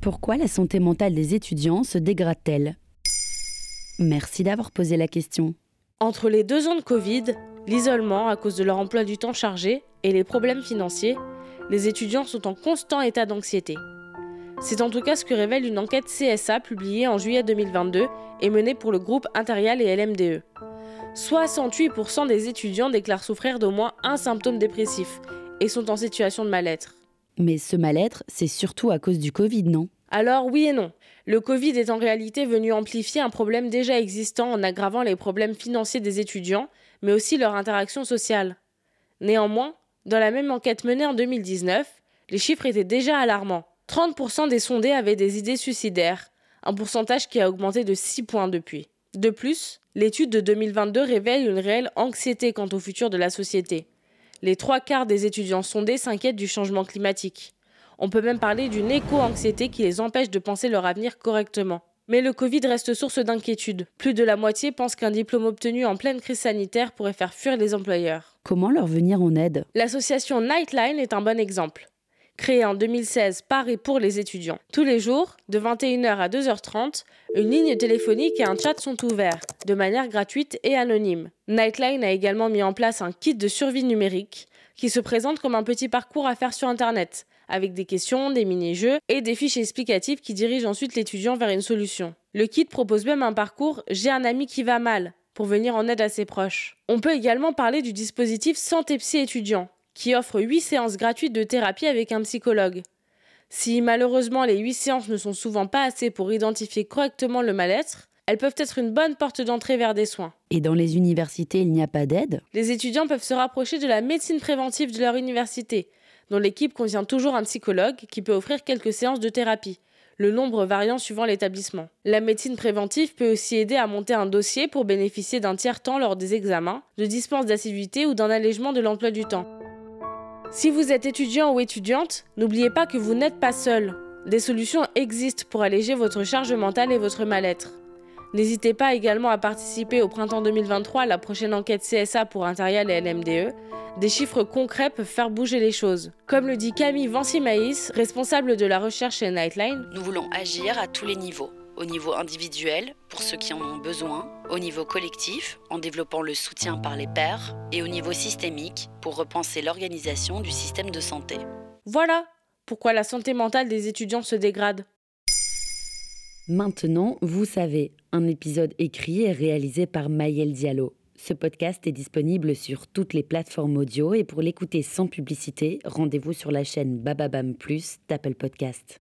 Pourquoi la santé mentale des étudiants se dégrade-t-elle? Merci d'avoir posé la question. Entre les deux ans de Covid, l'isolement à cause de leur emploi du temps chargé et les problèmes financiers, les étudiants sont en constant état d'anxiété. C'est en tout cas ce que révèle une enquête CSA publiée en juillet 2022 et menée pour le groupe Intérial et LMDE. 68% des étudiants déclarent souffrir d'au moins un symptôme dépressif et sont en situation de mal-être. Mais ce mal-être, c'est surtout à cause du Covid, non? Alors oui et non. Le Covid est en réalité venu amplifier un problème déjà existant en aggravant les problèmes financiers des étudiants, mais aussi leur interaction sociale. Néanmoins, dans la même enquête menée en 2019, les chiffres étaient déjà alarmants. 30% des sondés avaient des idées suicidaires, un pourcentage qui a augmenté de 6 points depuis. De plus, l'étude de 2022 révèle une réelle anxiété quant au futur de la société. Les trois quarts des étudiants sondés s'inquiètent du changement climatique. On peut même parler d'une éco-anxiété qui les empêche de penser leur avenir correctement. Mais le Covid reste source d'inquiétude. Plus de la moitié pense qu'un diplôme obtenu en pleine crise sanitaire pourrait faire fuir les employeurs. Comment leur venir en aide? L'association Nightline est un bon exemple. Créée en 2016 par et pour les étudiants. Tous les jours, de 21h à 2h30, une ligne téléphonique et un chat sont ouverts, de manière gratuite et anonyme. Nightline a également mis en place un kit de survie numérique qui se présente comme un petit parcours à faire sur Internet, avec des questions, des mini-jeux et des fiches explicatives qui dirigent ensuite l'étudiant vers une solution. Le kit propose même un parcours J'ai un ami qui va mal pour venir en aide à ses proches. On peut également parler du dispositif Santé Psy étudiant, qui offre 8 séances gratuites de thérapie avec un psychologue. Si malheureusement les 8 séances ne sont souvent pas assez pour identifier correctement le mal-être, elles peuvent être une bonne porte d'entrée vers des soins. Et dans les universités, il n'y a pas d'aide? Les étudiants peuvent se rapprocher de la médecine préventive de leur université, dont l'équipe contient toujours un psychologue qui peut offrir quelques séances de thérapie, le nombre variant suivant l'établissement. La médecine préventive peut aussi aider à monter un dossier pour bénéficier d'un tiers-temps lors des examens, de dispenses d'assiduité ou d'un allègement de l'emploi du temps. Si vous êtes étudiant ou étudiante, n'oubliez pas que vous n'êtes pas seul. Des solutions existent pour alléger votre charge mentale et votre mal-être. N'hésitez pas également à participer au printemps 2023 à la prochaine enquête CSA pour Intérial et LMDE. Des chiffres concrets peuvent faire bouger les choses. Comme le dit Camille Vancy-Maïs, responsable de la recherche chez Nightline, Nous voulons agir à tous les niveaux. Au niveau individuel, pour ceux qui en ont besoin, au niveau collectif, en développant le soutien par les pairs, et au niveau systémique, pour repenser l'organisation du système de santé. voilà pourquoi la santé mentale des étudiants se dégrade. Maintenant, vous savez, un épisode écrit et réalisé par Maël Diallo. Ce podcast est disponible sur toutes les plateformes audio et pour l'écouter sans publicité, rendez-vous sur la chaîne Bababam Plus d'Apple Podcast.